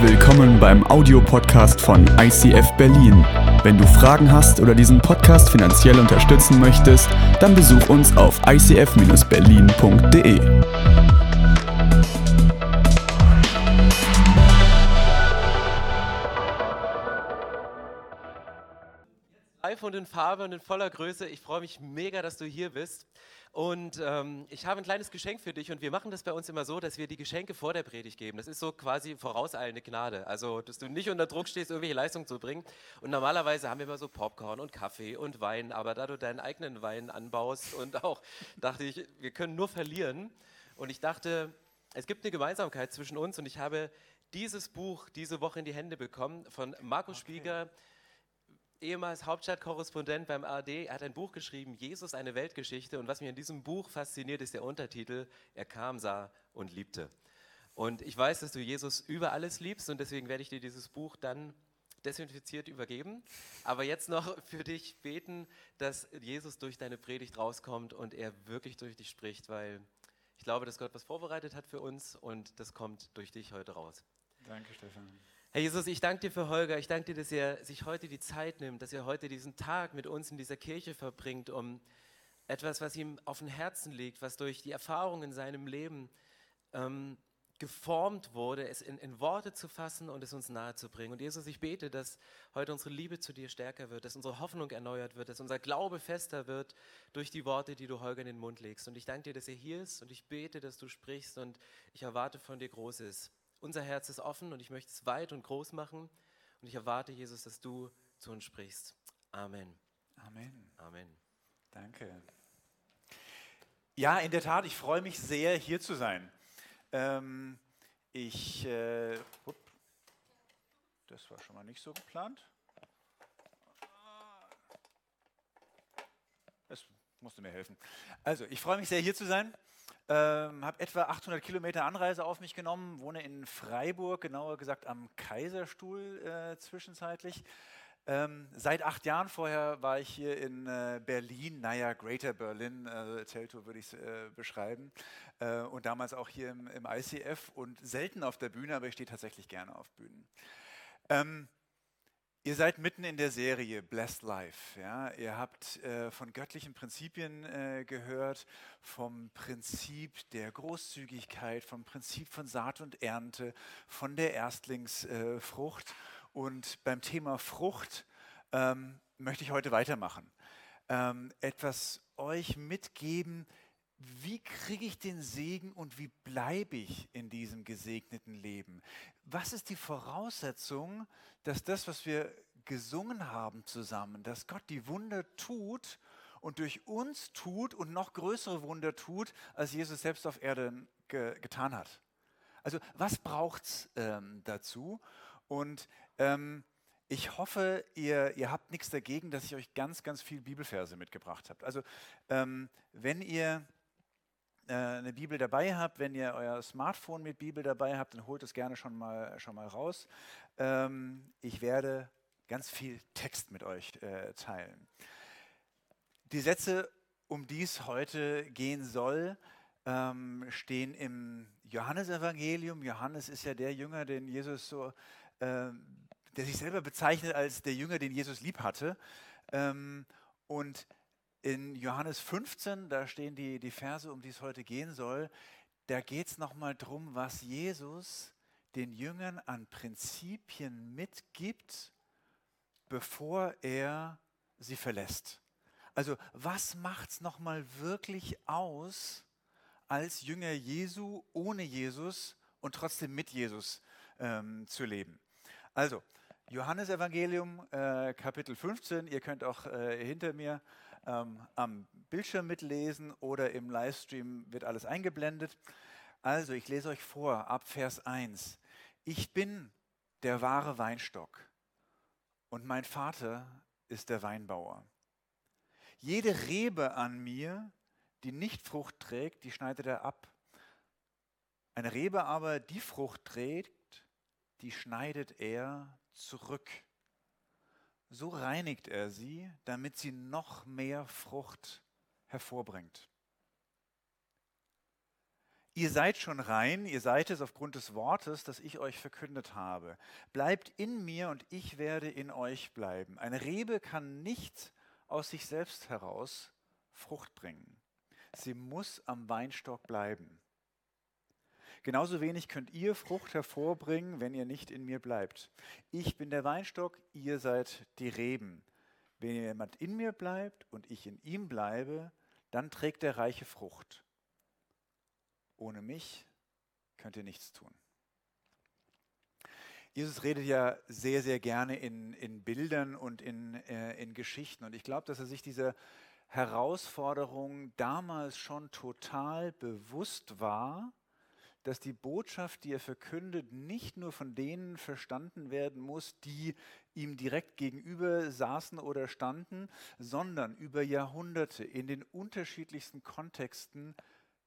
Willkommen beim Audiopodcast von ICF Berlin. Wenn du Fragen hast oder diesen Podcast finanziell unterstützen möchtest, dann besuch uns auf icf-berlin.de. Live und in Farbe und in voller Größe. Ich freue mich mega, dass du hier bist. Und ähm, ich habe ein kleines Geschenk für dich und wir machen das bei uns immer so, dass wir die Geschenke vor der Predigt geben. Das ist so quasi vorauseilende Gnade. Also, dass du nicht unter Druck stehst, irgendwelche Leistungen zu bringen. Und normalerweise haben wir immer so Popcorn und Kaffee und Wein, aber da du deinen eigenen Wein anbaust und auch dachte ich, wir können nur verlieren. Und ich dachte, es gibt eine Gemeinsamkeit zwischen uns und ich habe dieses Buch diese Woche in die Hände bekommen von Markus okay. Spieger ehemals Hauptstadtkorrespondent beim ARD, hat ein Buch geschrieben, Jesus, eine Weltgeschichte. Und was mich an diesem Buch fasziniert, ist der Untertitel, er kam, sah und liebte. Und ich weiß, dass du Jesus über alles liebst und deswegen werde ich dir dieses Buch dann desinfiziert übergeben. Aber jetzt noch für dich beten, dass Jesus durch deine Predigt rauskommt und er wirklich durch dich spricht, weil ich glaube, dass Gott was vorbereitet hat für uns und das kommt durch dich heute raus. Danke, Stefan. Herr Jesus, ich danke dir für Holger. Ich danke dir, dass er sich heute die Zeit nimmt, dass er heute diesen Tag mit uns in dieser Kirche verbringt, um etwas, was ihm auf dem Herzen liegt, was durch die Erfahrung in seinem Leben ähm, geformt wurde, es in, in, Worte zu fassen und es uns nahezubringen. Und Jesus, ich bete, dass heute unsere Liebe zu dir stärker wird, dass unsere Hoffnung erneuert wird, dass unser Glaube fester wird durch die Worte, die du Holger in den Mund legst. Und ich danke dir, dass er hier ist und ich bete, dass du sprichst und ich erwarte von dir Großes. Unser Herz ist offen und ich möchte es weit und groß machen. Und ich erwarte, Jesus, dass du zu uns sprichst. Amen. Amen. Amen. Danke. Ja, in der Tat, ich freue mich sehr, hier zu sein. Ähm, ich, äh, das war schon mal nicht so geplant. Das musste mir helfen. Also, ich freue mich sehr, hier zu sein. Ähm, habe etwa 800 Kilometer Anreise auf mich genommen, wohne in Freiburg, genauer gesagt am Kaiserstuhl äh, zwischenzeitlich. Ähm, seit acht Jahren vorher war ich hier in äh, Berlin, naja, Greater Berlin, äh, Teltow würde ich es äh, beschreiben. Äh, und damals auch hier im, im, ICF und selten auf der Bühne, aber ich stehe tatsächlich gerne auf Bühnen. Ähm, Ihr seid mitten in der Serie Blessed Life. Ja? Ihr habt äh, von göttlichen Prinzipien äh, gehört, vom Prinzip der Großzügigkeit, vom Prinzip von Saat und Ernte, von der Erstlingsfrucht. Äh, und beim Thema Frucht ähm, möchte ich heute weitermachen. Ähm, etwas euch mitgeben, wie kriege ich den Segen und wie bleibe ich in diesem gesegneten Leben? Was ist die Voraussetzung, dass das, was wir gesungen haben zusammen, dass Gott die Wunder tut und durch uns tut und noch größere Wunder tut, als Jesus selbst auf Erden ge getan hat? Also was braucht es ähm, dazu? Und ähm, ich hoffe, ihr, ihr habt nichts dagegen, dass ich euch ganz, ganz viel Bibelverse mitgebracht habe. Also ähm, wenn ihr eine Bibel dabei habt, wenn ihr euer Smartphone mit Bibel dabei habt, dann holt es gerne schon mal, schon mal raus. Ähm, ich werde ganz viel Text mit euch äh, teilen. Die Sätze, um die es heute gehen soll, ähm, stehen im Johannesevangelium. Johannes ist ja der Jünger, den Jesus so, äh, der sich selber bezeichnet als der Jünger, den Jesus lieb hatte. Ähm, und in Johannes 15, da stehen die, die Verse, um die es heute gehen soll, da geht es nochmal darum, was Jesus den Jüngern an Prinzipien mitgibt, bevor er sie verlässt. Also was macht es nochmal wirklich aus, als Jünger Jesu ohne Jesus und trotzdem mit Jesus ähm, zu leben? Also, Johannes Evangelium, äh, Kapitel 15, ihr könnt auch äh, hinter mir ähm, am Bildschirm mitlesen oder im Livestream wird alles eingeblendet. Also, ich lese euch vor, ab Vers 1. Ich bin der wahre Weinstock und mein Vater ist der Weinbauer. Jede Rebe an mir, die nicht Frucht trägt, die schneidet er ab. Eine Rebe aber, die Frucht trägt, die schneidet er zurück so reinigt er sie, damit sie noch mehr Frucht hervorbringt. Ihr seid schon rein, ihr seid es aufgrund des Wortes, das ich euch verkündet habe. Bleibt in mir und ich werde in euch bleiben. Eine Rebe kann nicht aus sich selbst heraus Frucht bringen. Sie muss am Weinstock bleiben. Genauso wenig könnt ihr Frucht hervorbringen, wenn ihr nicht in mir bleibt. Ich bin der Weinstock, ihr seid die Reben. Wenn jemand in mir bleibt und ich in ihm bleibe, dann trägt er reiche Frucht. Ohne mich könnt ihr nichts tun. Jesus redet ja sehr, sehr gerne in, in Bildern und in, äh, in Geschichten. Und ich glaube, dass er sich dieser Herausforderung damals schon total bewusst war, dass die Botschaft, die er verkündet, nicht nur von denen verstanden werden muss, die ihm direkt gegenüber saßen oder standen, sondern über Jahrhunderte in den unterschiedlichsten Kontexten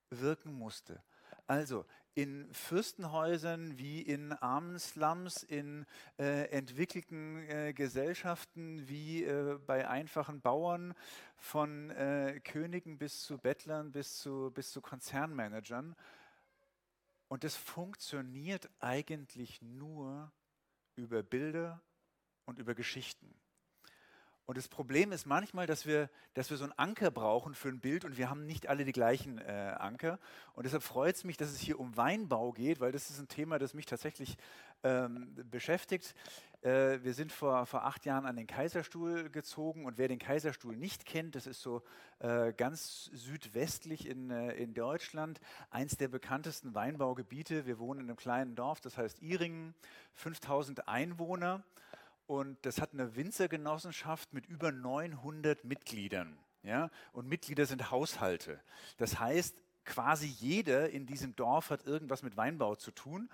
wirken musste. Also in Fürstenhäusern wie in armen Slums, in äh, entwickelten äh, Gesellschaften wie äh, bei einfachen Bauern, von äh, Königen bis zu Bettlern bis zu, bis zu Konzernmanagern. Und es funktioniert eigentlich nur über Bilder und über Geschichten. Und das Problem ist manchmal, dass wir, dass wir so einen Anker brauchen für ein Bild und wir haben nicht alle die gleichen äh, Anker. Und deshalb freut es mich, dass es hier um Weinbau geht, weil das ist ein Thema, das mich tatsächlich ähm, beschäftigt. Äh, wir sind vor, vor acht Jahren an den Kaiserstuhl gezogen und wer den Kaiserstuhl nicht kennt, das ist so äh, ganz südwestlich in, äh, in Deutschland, eins der bekanntesten Weinbaugebiete. Wir wohnen in einem kleinen Dorf, das heißt Iringen, 5000 Einwohner. Und das hat eine Winzergenossenschaft mit über 900 Mitgliedern. Ja? Und Mitglieder sind Haushalte. Das heißt, quasi jeder in diesem Dorf hat irgendwas mit Weinbau zu tun.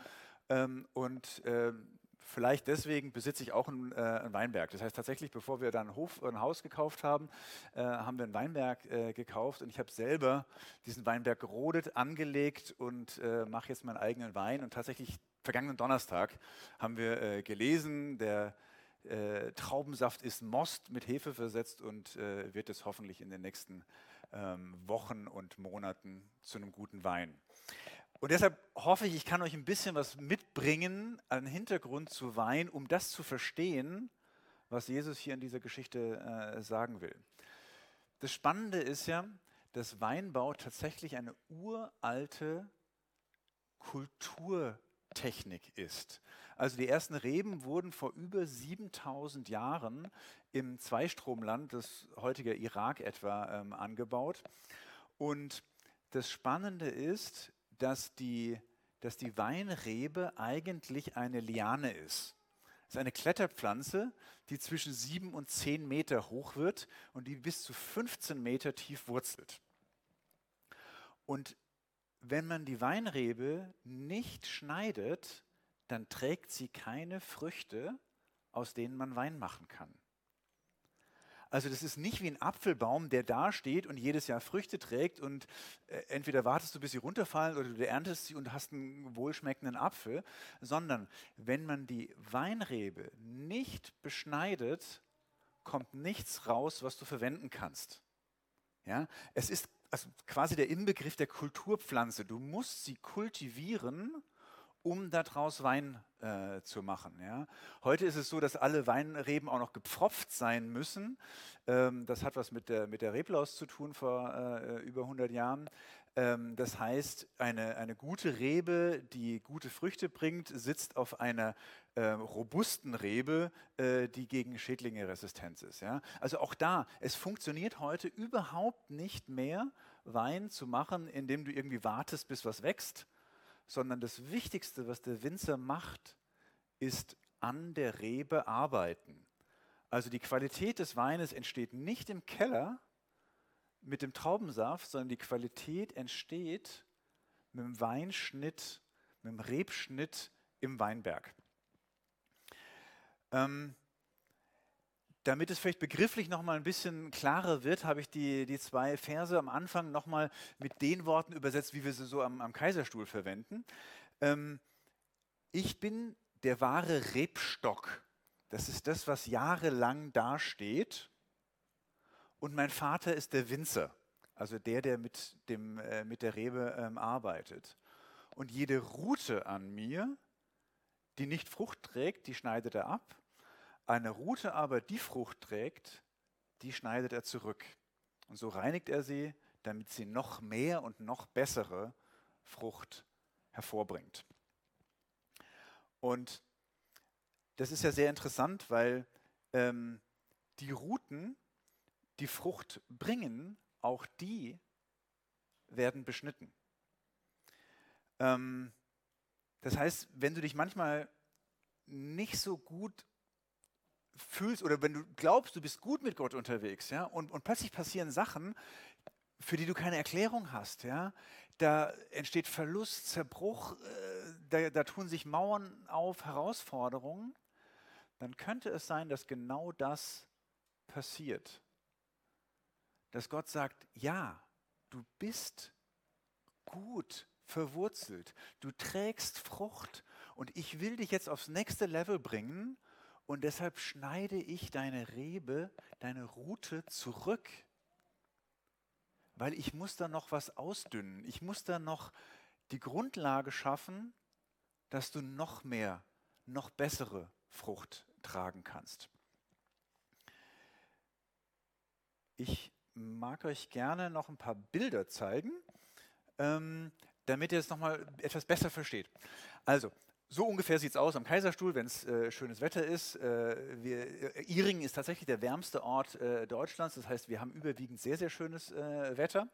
Ähm, und ähm, vielleicht deswegen besitze ich auch einen, äh, einen, Weinberg. Das heißt tatsächlich, bevor wir dann Hof, ein Haus gekauft haben, äh, haben wir einen Weinberg äh, gekauft und ich habe selber diesen Weinberg gerodet, angelegt und äh, mache jetzt meinen eigenen Wein. Und tatsächlich vergangenen Donnerstag haben wir äh, gelesen, der äh, Traubensaft ist Most mit Hefe versetzt und äh, wird es hoffentlich in den nächsten ähm, Wochen und Monaten zu einem guten Wein. Und deshalb hoffe ich, ich kann euch ein bisschen was mitbringen an Hintergrund zu Wein, um das zu verstehen, was Jesus hier in dieser Geschichte äh, sagen will. Das Spannende ist ja, dass Weinbau tatsächlich eine uralte Kulturtechnik ist. Also die ersten Reben wurden vor über 7000 Jahren im Zweistromland, das heutige Irak etwa, ähm, angebaut. Und das Spannende ist, dass die, dass die Weinrebe eigentlich eine Liane ist. Es ist eine Kletterpflanze, die zwischen sieben und zehn Meter hoch wird und die bis zu 15 Meter tief wurzelt. Und wenn man die Weinrebe nicht schneidet, dann trägt sie keine Früchte, aus denen man Wein machen kann. Also das ist nicht wie ein Apfelbaum, der da steht und jedes Jahr Früchte trägt und äh, entweder wartest du, bis sie runterfallen oder du erntest sie und hast einen wohlschmeckenden Apfel, sondern wenn man die Weinrebe nicht beschneidet, kommt nichts raus, was du verwenden kannst. Ja? Es ist also quasi der Inbegriff der Kulturpflanze. Du musst sie kultivieren, um daraus Wein äh, zu machen. Ja. Heute ist es so, dass alle Weinreben auch noch gepfropft sein müssen. Ähm, das hat was mit der, mit der Reblaus zu tun vor äh, über 100 Jahren. Ähm, das heißt, eine, eine gute Rebe, die gute Früchte bringt, sitzt auf einer äh, robusten Rebe, äh, die gegen Schädlinge resistent ist. Ja. Also auch da, es funktioniert heute überhaupt nicht mehr, Wein zu machen, indem du irgendwie wartest, bis was wächst sondern das Wichtigste, was der Winzer macht, ist an der Rebe arbeiten. Also die Qualität des Weines entsteht nicht im Keller mit dem Traubensaft, sondern die Qualität entsteht mit dem Weinschnitt, mit dem Rebschnitt im Weinberg. Ähm, damit es vielleicht begrifflich noch mal ein bisschen klarer wird, habe ich die, die zwei Verse am Anfang noch mal mit den Worten übersetzt, wie wir sie so am, am Kaiserstuhl verwenden. Ähm, ich bin der wahre Rebstock. Das ist das, was jahrelang dasteht. Und mein Vater ist der Winzer, also der, der mit, dem, äh, mit der Rebe ähm, arbeitet. und jede Rute an mir, die nicht Frucht trägt, die schneidet er ab. Eine Rute aber, die Frucht trägt, die schneidet er zurück. Und so reinigt er sie, damit sie noch mehr und noch bessere Frucht hervorbringt. Und das ist ja sehr interessant, weil ähm, die Ruten, die Frucht bringen, auch die werden beschnitten. Ähm, das heißt, wenn du dich manchmal nicht so gut fühlst oder wenn du glaubst, du bist gut mit Gott unterwegs, ja, und, und plötzlich passieren Sachen, für die du keine Erklärung hast, ja, da entsteht Verlust, Zerbruch, äh, da, da tun sich Mauern auf, Herausforderungen, dann könnte es sein, dass genau das passiert. Dass Gott sagt, ja, du bist gut verwurzelt, du trägst Frucht und ich will dich jetzt aufs nächste Level bringen und deshalb schneide ich deine Rebe, deine Rute zurück, weil ich muss da noch was ausdünnen, ich muss da noch die Grundlage schaffen, dass du noch mehr, noch bessere Frucht tragen kannst. Ich mag euch gerne noch ein paar Bilder zeigen, ähm, damit ihr es nochmal etwas besser versteht. Also, so ungefähr sieht es aus am Kaiserstuhl, wenn es äh, schönes Wetter ist. Äh, wir, äh, Iringen ist tatsächlich der wärmste Ort äh, Deutschlands. Das heißt, wir haben überwiegend sehr, sehr schönes äh, Wetter.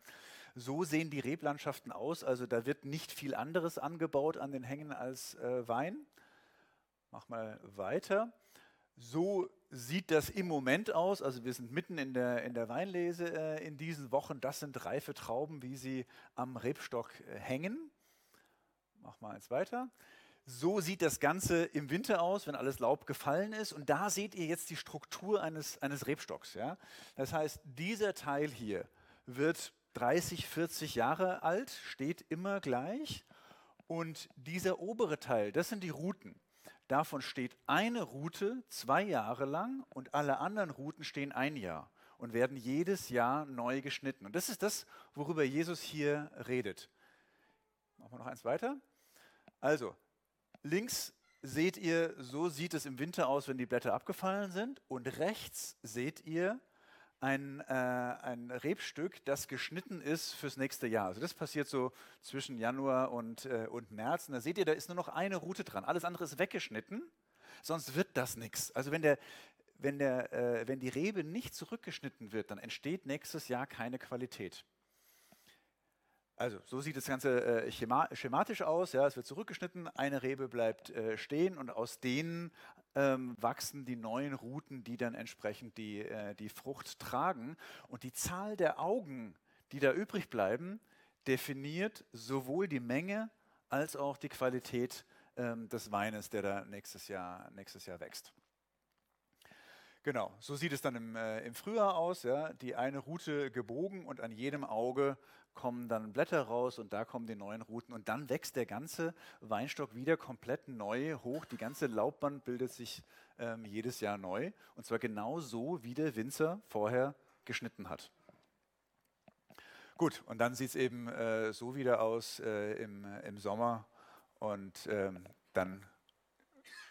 So sehen die Reblandschaften aus. Also da wird nicht viel anderes angebaut an den Hängen als Wein. Mach mal weiter. So sieht das im Moment aus. Also wir sind mitten in der, in der Weinlese in diesen Wochen. Das sind reife Trauben, wie sie am Rebstock hängen. Mach mal eins weiter. So sieht das Ganze im Winter aus, wenn alles Laub gefallen ist. Und da seht ihr jetzt die Struktur eines, eines Rebstocks. Ja? Das heißt, dieser Teil hier wird 30, 40 Jahre alt, steht immer gleich. Und dieser obere Teil, das sind die Routen. Davon steht eine Route zwei Jahre lang und alle anderen Routen stehen ein Jahr und werden jedes Jahr neu geschnitten. Und das ist das, worüber Jesus hier redet. Machen wir noch eins weiter. Also, links seht ihr, so sieht es im Winter aus, wenn die Blätter abgefallen sind. Und rechts seht ihr, ein, äh, ein Rebstück, das geschnitten ist fürs nächste Jahr. Also das passiert so zwischen Januar und, äh, und März. Und da seht ihr, da ist nur noch eine Route dran. Alles andere ist weggeschnitten, sonst wird das nichts. Also wenn, der, wenn, der, äh, wenn die Rebe nicht zurückgeschnitten wird, dann entsteht nächstes Jahr keine Qualität. Also so sieht das Ganze äh, schematisch aus. Ja, es wird zurückgeschnitten, eine Rebe bleibt äh, stehen und aus denen ähm, wachsen die neuen Routen, die dann entsprechend die, äh, die Frucht tragen. Und die Zahl der Augen, die da übrig bleiben, definiert sowohl die Menge als auch die Qualität ähm, des Weines, der da nächstes Jahr, nächstes Jahr wächst. Genau, so sieht es dann im, äh, im Frühjahr aus. Ja? Die eine Route gebogen und an jedem Auge kommen dann Blätter raus und da kommen die neuen Routen. Und dann wächst der ganze Weinstock wieder komplett neu hoch. Die ganze Laubband bildet sich ähm, jedes Jahr neu. Und zwar genau so, wie der Winzer vorher geschnitten hat. Gut, und dann sieht es eben äh, so wieder aus äh, im, im Sommer. Und ähm, dann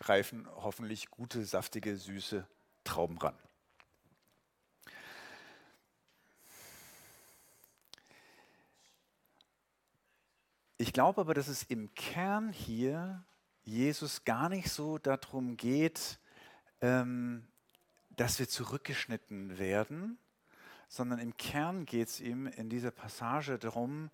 reifen hoffentlich gute, saftige, süße Trauben ran. Ich glaube aber, dass es im Kern hier Jesus gar nicht so darum geht, ähm, dass wir zurückgeschnitten werden, sondern im Kern geht es ihm in dieser Passage darum,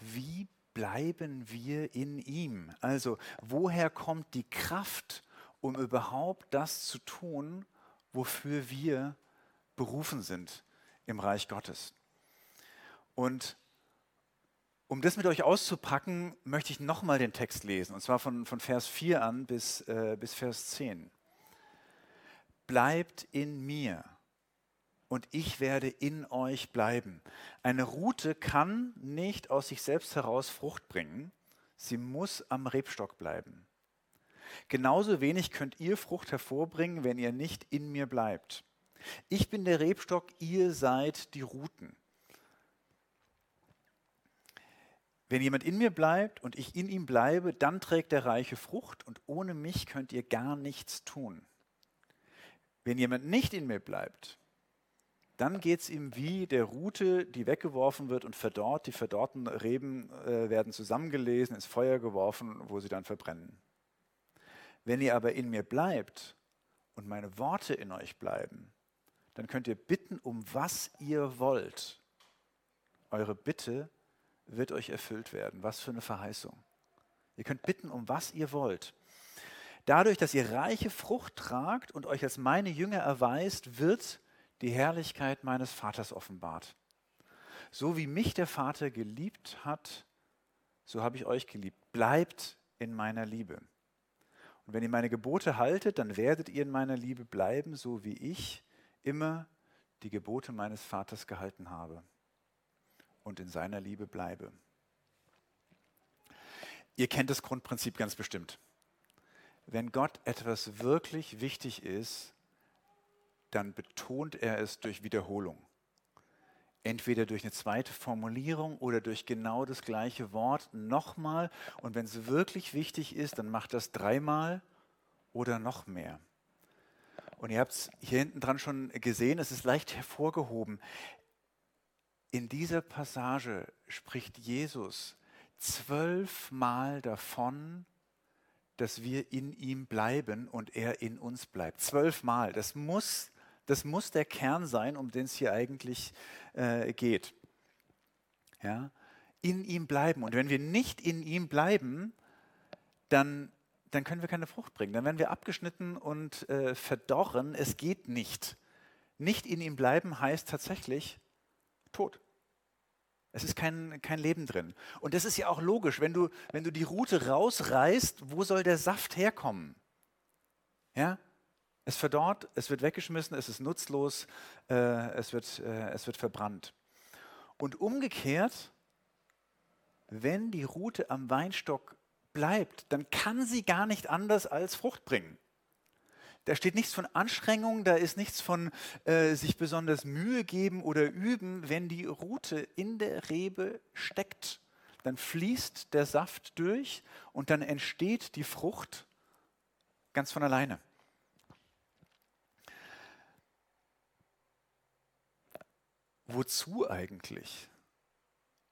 wie bleiben wir in ihm? Also woher kommt die Kraft, um überhaupt das zu tun, wofür wir berufen sind im Reich Gottes. Und um das mit euch auszupacken, möchte ich nochmal den Text lesen, und zwar von, von Vers 4 an bis, äh, bis Vers 10. Bleibt in mir und ich werde in euch bleiben. Eine Rute kann nicht aus sich selbst heraus Frucht bringen, sie muss am Rebstock bleiben. Genauso wenig könnt ihr Frucht hervorbringen, wenn ihr nicht in mir bleibt. Ich bin der Rebstock, ihr seid die Ruten. Wenn jemand in mir bleibt und ich in ihm bleibe, dann trägt der Reiche Frucht und ohne mich könnt ihr gar nichts tun. Wenn jemand nicht in mir bleibt, dann geht es ihm wie der Rute, die weggeworfen wird und verdorrt. Die verdorrten Reben äh, werden zusammengelesen, ins Feuer geworfen, wo sie dann verbrennen. Wenn ihr aber in mir bleibt und meine Worte in euch bleiben, dann könnt ihr bitten, um was ihr wollt. Eure Bitte wird euch erfüllt werden. Was für eine Verheißung. Ihr könnt bitten, um was ihr wollt. Dadurch, dass ihr reiche Frucht tragt und euch als meine Jünger erweist, wird die Herrlichkeit meines Vaters offenbart. So wie mich der Vater geliebt hat, so habe ich euch geliebt. Bleibt in meiner Liebe. Und wenn ihr meine Gebote haltet, dann werdet ihr in meiner Liebe bleiben, so wie ich immer die Gebote meines Vaters gehalten habe und in seiner Liebe bleibe. Ihr kennt das Grundprinzip ganz bestimmt. Wenn Gott etwas wirklich wichtig ist, dann betont er es durch Wiederholung. Entweder durch eine zweite Formulierung oder durch genau das gleiche Wort nochmal. Und wenn es wirklich wichtig ist, dann macht das dreimal oder noch mehr. Und ihr habt es hier hinten dran schon gesehen, es ist leicht hervorgehoben. In dieser Passage spricht Jesus zwölfmal davon, dass wir in ihm bleiben und er in uns bleibt. Zwölfmal. Das muss, das muss der Kern sein, um den es hier eigentlich äh, geht. Ja? In ihm bleiben. Und wenn wir nicht in ihm bleiben, dann, dann können wir keine Frucht bringen. Dann werden wir abgeschnitten und äh, verdorren. Es geht nicht. Nicht in ihm bleiben heißt tatsächlich Tod. Es ist kein, kein Leben drin. Und das ist ja auch logisch, wenn du, wenn du die Route rausreißt, wo soll der Saft herkommen? Ja? Es verdorrt, es wird weggeschmissen, es ist nutzlos, äh, es, wird, äh, es wird verbrannt. Und umgekehrt, wenn die Route am Weinstock bleibt, dann kann sie gar nicht anders als Frucht bringen. Da steht nichts von Anstrengung, da ist nichts von äh, sich besonders Mühe geben oder üben. Wenn die Rute in der Rebe steckt, dann fließt der Saft durch und dann entsteht die Frucht ganz von alleine. Wozu eigentlich?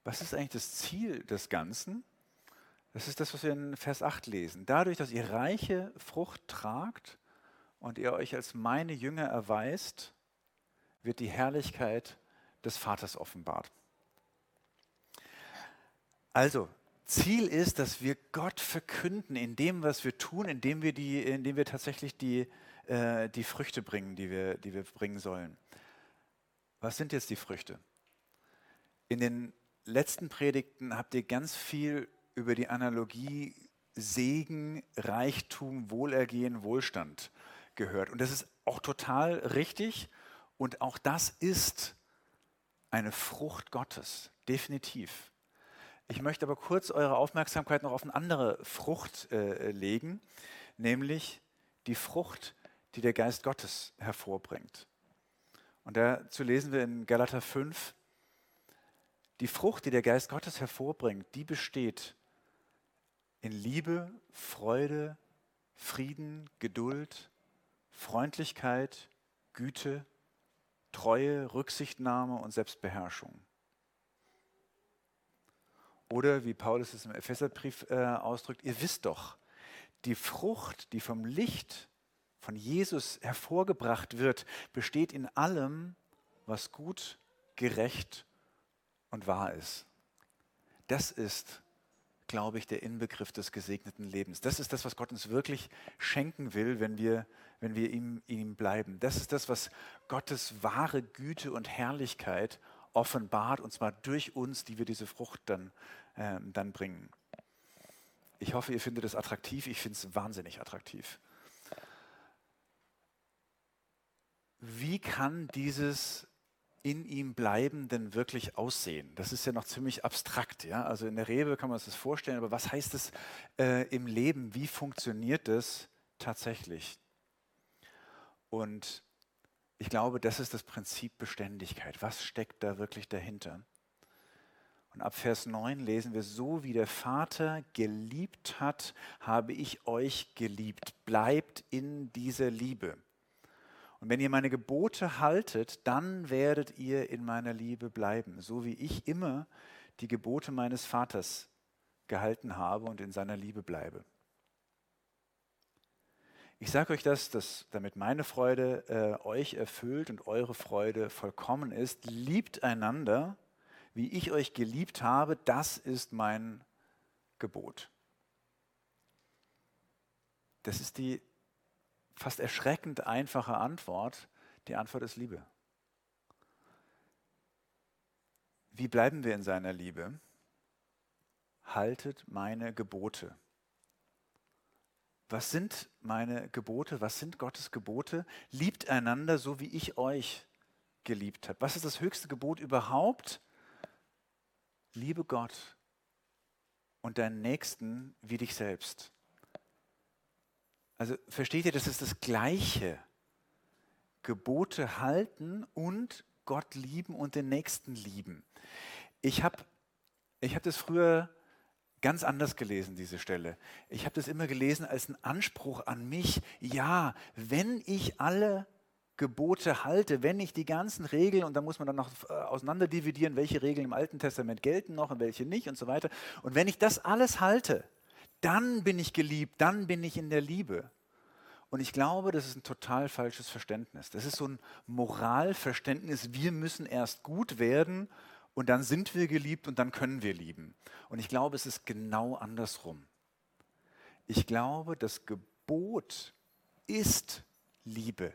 Was ist eigentlich das Ziel des Ganzen? Das ist das, was wir in Vers 8 lesen. Dadurch, dass ihr reiche Frucht tragt, und ihr euch als meine Jünger erweist, wird die Herrlichkeit des Vaters offenbart. Also, Ziel ist, dass wir Gott verkünden in dem, was wir tun, indem wir, die, indem wir tatsächlich die, äh, die Früchte bringen, die wir, die wir bringen sollen. Was sind jetzt die Früchte? In den letzten Predigten habt ihr ganz viel über die Analogie Segen, Reichtum, Wohlergehen, Wohlstand gehört. Und das ist auch total richtig. Und auch das ist eine Frucht Gottes, definitiv. Ich möchte aber kurz eure Aufmerksamkeit noch auf eine andere Frucht äh, legen, nämlich die Frucht, die der Geist Gottes hervorbringt. Und dazu lesen wir in Galater 5, die Frucht, die der Geist Gottes hervorbringt, die besteht in Liebe, Freude, Frieden, Geduld, Freundlichkeit, Güte, Treue, Rücksichtnahme und Selbstbeherrschung. Oder wie Paulus es im Epheserbrief äh, ausdrückt, ihr wisst doch, die Frucht, die vom Licht von Jesus hervorgebracht wird, besteht in allem, was gut, gerecht und wahr ist. Das ist glaube ich, der Inbegriff des gesegneten Lebens. Das ist das, was Gott uns wirklich schenken will, wenn wir, wenn wir ihm, ihm bleiben. Das ist das, was Gottes wahre Güte und Herrlichkeit offenbart, und zwar durch uns, die wir diese Frucht dann, äh, dann bringen. Ich hoffe, ihr findet es attraktiv. Ich finde es wahnsinnig attraktiv. Wie kann dieses in ihm bleiben denn wirklich aussehen? Das ist ja noch ziemlich abstrakt. Ja? Also in der Rebe kann man sich das vorstellen, aber was heißt es äh, im Leben? Wie funktioniert das tatsächlich? Und ich glaube, das ist das Prinzip Beständigkeit. Was steckt da wirklich dahinter? Und ab Vers 9 lesen wir, so wie der Vater geliebt hat, habe ich euch geliebt. Bleibt in dieser Liebe. Und wenn ihr meine Gebote haltet, dann werdet ihr in meiner Liebe bleiben, so wie ich immer die Gebote meines Vaters gehalten habe und in seiner Liebe bleibe. Ich sage euch das, dass, damit meine Freude äh, euch erfüllt und eure Freude vollkommen ist. Liebt einander, wie ich euch geliebt habe, das ist mein Gebot. Das ist die fast erschreckend einfache Antwort. Die Antwort ist Liebe. Wie bleiben wir in seiner Liebe? Haltet meine Gebote. Was sind meine Gebote? Was sind Gottes Gebote? Liebt einander so, wie ich euch geliebt habe. Was ist das höchste Gebot überhaupt? Liebe Gott und deinen Nächsten wie dich selbst. Also versteht ihr, das ist das Gleiche. Gebote halten und Gott lieben und den Nächsten lieben. Ich habe ich hab das früher ganz anders gelesen, diese Stelle. Ich habe das immer gelesen als einen Anspruch an mich. Ja, wenn ich alle Gebote halte, wenn ich die ganzen Regeln, und da muss man dann noch äh, auseinander dividieren, welche Regeln im Alten Testament gelten noch und welche nicht und so weiter. Und wenn ich das alles halte, dann bin ich geliebt, dann bin ich in der Liebe. Und ich glaube, das ist ein total falsches Verständnis. Das ist so ein Moralverständnis, wir müssen erst gut werden und dann sind wir geliebt und dann können wir lieben. Und ich glaube, es ist genau andersrum. Ich glaube, das Gebot ist Liebe.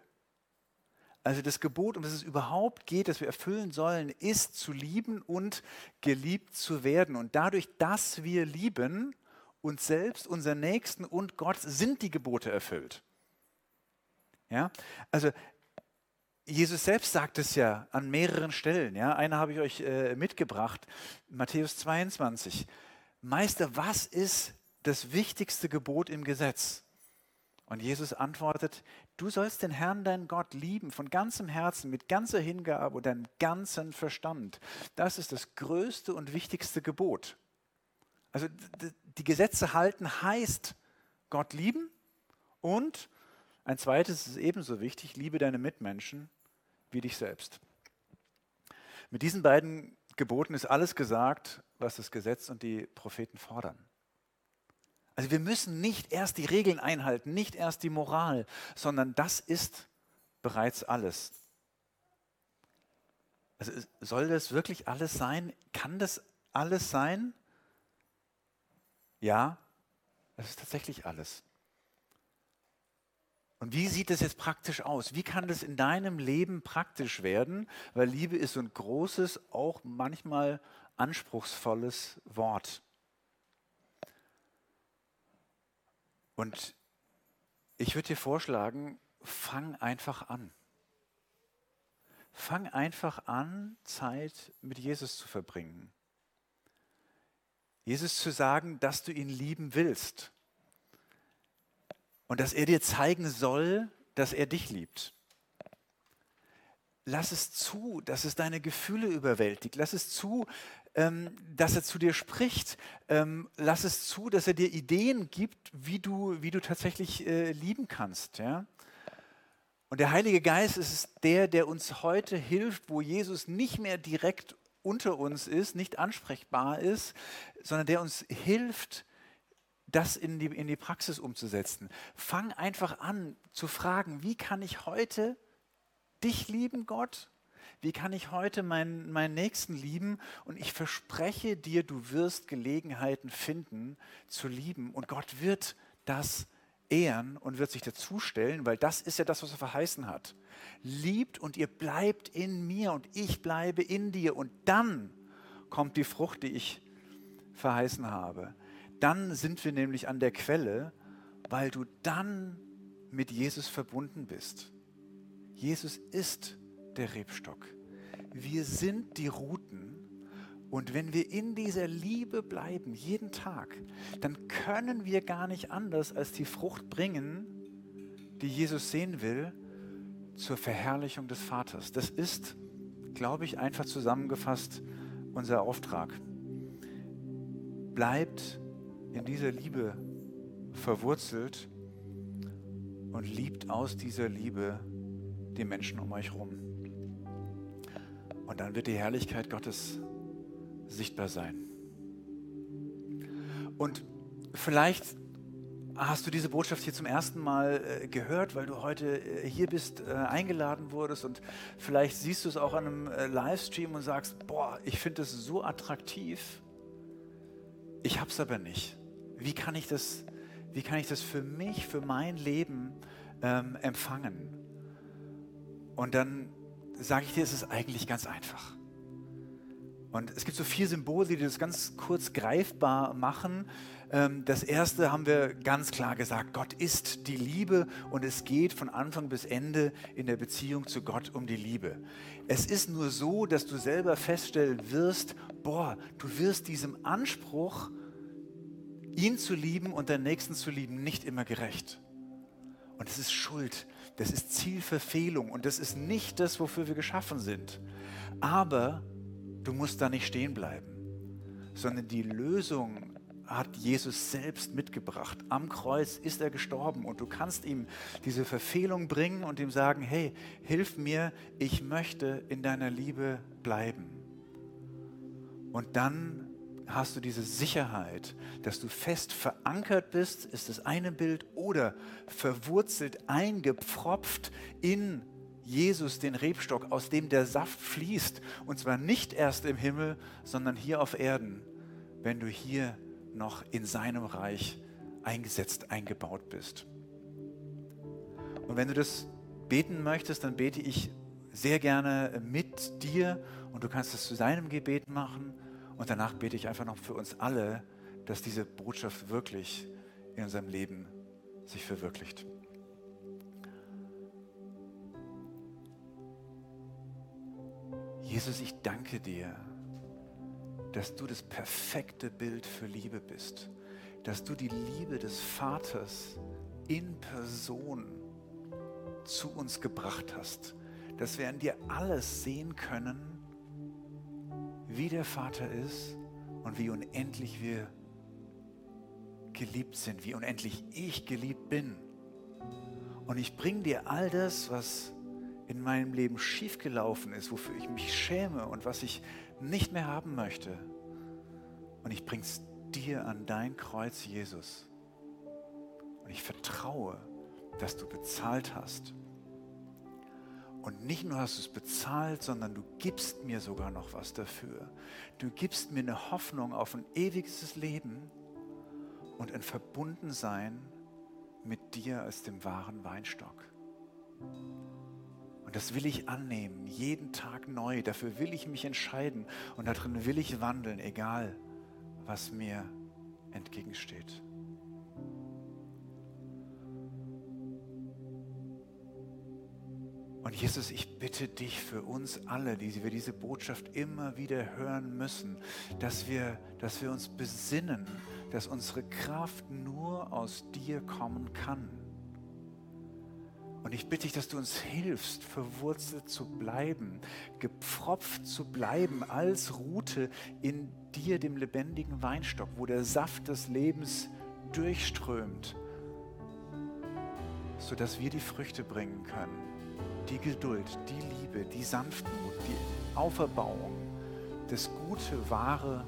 Also das Gebot, um das es überhaupt geht, das wir erfüllen sollen, ist zu lieben und geliebt zu werden. Und dadurch, dass wir lieben, uns selbst, unseren Nächsten und Gott, sind die Gebote erfüllt. Ja? Also Jesus selbst sagt es ja an mehreren Stellen. Ja? Eine habe ich euch äh, mitgebracht, Matthäus 22. Meister, was ist das wichtigste Gebot im Gesetz? Und Jesus antwortet, du sollst den Herrn, deinen Gott, lieben von ganzem Herzen, mit ganzer Hingabe und deinem ganzen Verstand. Das ist das größte und wichtigste Gebot. Also die Gesetze halten heißt Gott lieben und ein zweites ist ebenso wichtig, liebe deine Mitmenschen wie dich selbst. Mit diesen beiden Geboten ist alles gesagt, was das Gesetz und die Propheten fordern. Also wir müssen nicht erst die Regeln einhalten, nicht erst die Moral, sondern das ist bereits alles. Also soll das wirklich alles sein? Kann das alles sein? Ja, es ist tatsächlich alles. Und wie sieht das jetzt praktisch aus? Wie kann das in deinem Leben praktisch werden? Weil Liebe ist so ein großes, auch manchmal anspruchsvolles Wort. Und ich würde dir vorschlagen, fang einfach an. Fang einfach an, Zeit mit Jesus zu verbringen. Jesus zu sagen, dass du ihn lieben willst und dass er dir zeigen soll, dass er dich liebt. Lass es zu, dass es deine Gefühle überwältigt. Lass es zu, ähm, dass er zu dir spricht. Ähm, lass es zu, dass er dir Ideen gibt, wie du, wie du tatsächlich äh, lieben kannst. Ja? Und der Heilige Geist ist der, der uns heute hilft, wo Jesus nicht mehr direkt unter uns ist, nicht ansprechbar ist, sondern der uns hilft, das in die, in die Praxis umzusetzen. Fang einfach an zu fragen, wie kann ich heute dich lieben, Gott? Wie kann ich heute meinen, meinen Nächsten lieben? Und ich verspreche dir, du wirst Gelegenheiten finden zu lieben. Und Gott wird das ehren und wird sich dazustellen, weil das ist ja das, was er verheißen hat. Liebt und ihr bleibt in mir und ich bleibe in dir. Und dann kommt die Frucht, die ich verheißen habe. Dann sind wir nämlich an der Quelle, weil du dann mit Jesus verbunden bist. Jesus ist der Rebstock. Wir sind die Ruten. Und wenn wir in dieser Liebe bleiben, jeden Tag, dann können wir gar nicht anders als die Frucht bringen, die Jesus sehen will, zur Verherrlichung des Vaters. Das ist, glaube ich, einfach zusammengefasst unser Auftrag. bleibt in dieser Liebe verwurzelt und liebt aus dieser Liebe die Menschen um euch herum. Und dann wird die Herrlichkeit Gottes sichtbar sein. Und vielleicht hast du diese Botschaft hier zum ersten Mal äh, gehört, weil du heute äh, hier bist, äh, eingeladen wurdest und vielleicht siehst du es auch an einem äh, Livestream und sagst, boah, ich finde es so attraktiv, ich habe es aber nicht. Wie kann ich das, wie kann ich das für mich, für mein Leben ähm, empfangen? Und dann sage ich dir, es ist eigentlich ganz einfach. Und es gibt so vier Symbole, die das ganz kurz greifbar machen. Ähm, das erste haben wir ganz klar gesagt, Gott ist die Liebe und es geht von Anfang bis Ende in der Beziehung zu Gott um die Liebe. Es ist nur so, dass du selber feststellen wirst, boah, du wirst diesem Anspruch, ihn zu lieben und deinen Nächsten zu lieben, nicht immer gerecht. Und es ist Schuld, das ist Zielverfehlung und das ist nicht das, wofür wir geschaffen sind. Aber du musst da nicht stehen bleiben, sondern die Lösung hat Jesus selbst mitgebracht. Am Kreuz ist er gestorben und du kannst ihm diese Verfehlung bringen und ihm sagen, hey, hilf mir, ich möchte in deiner Liebe bleiben. Und dann hast du diese Sicherheit, dass du fest verankert bist, ist das eine Bild, oder verwurzelt, eingepfropft in Jesus, den Rebstock, aus dem der Saft fließt. Und zwar nicht erst im Himmel, sondern hier auf Erden, wenn du hier noch in seinem Reich eingesetzt, eingebaut bist. Und wenn du das beten möchtest, dann bete ich sehr gerne mit dir und du kannst es zu deinem Gebet machen und danach bete ich einfach noch für uns alle, dass diese Botschaft wirklich in unserem Leben sich verwirklicht. Jesus, ich danke dir, dass du das perfekte Bild für Liebe bist, dass du die Liebe des Vaters in Person zu uns gebracht hast, dass wir an dir alles sehen können, wie der Vater ist und wie unendlich wir geliebt sind, wie unendlich ich geliebt bin. Und ich bringe dir all das, was in meinem Leben schiefgelaufen ist, wofür ich mich schäme und was ich nicht mehr haben möchte. Und ich bringe es dir an dein Kreuz, Jesus. Und ich vertraue, dass du bezahlt hast. Und nicht nur hast du es bezahlt, sondern du gibst mir sogar noch was dafür. Du gibst mir eine Hoffnung auf ein ewiges Leben und ein Verbundensein mit dir als dem wahren Weinstock. Und das will ich annehmen, jeden Tag neu. Dafür will ich mich entscheiden und darin will ich wandeln, egal was mir entgegensteht. Und Jesus, ich bitte dich für uns alle, die wir diese Botschaft immer wieder hören müssen, dass wir, dass wir uns besinnen, dass unsere Kraft nur aus dir kommen kann und ich bitte dich, dass du uns hilfst, verwurzelt zu bleiben, gepfropft zu bleiben als Rute in dir, dem lebendigen Weinstock, wo der Saft des Lebens durchströmt, sodass wir die Früchte bringen können. Die Geduld, die Liebe, die Sanftmut, die Auferbauung, das Gute, Wahre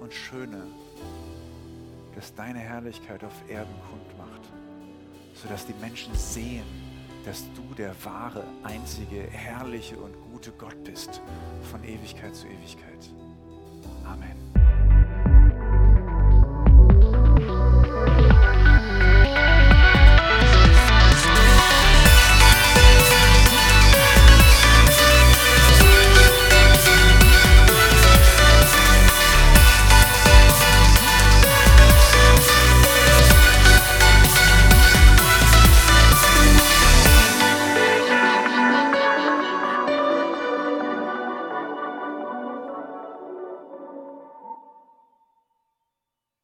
und Schöne, das deine Herrlichkeit auf Erden kund macht, sodass die Menschen sehen, dass du der wahre, einzige, herrliche und gute Gott bist von Ewigkeit zu Ewigkeit. Amen.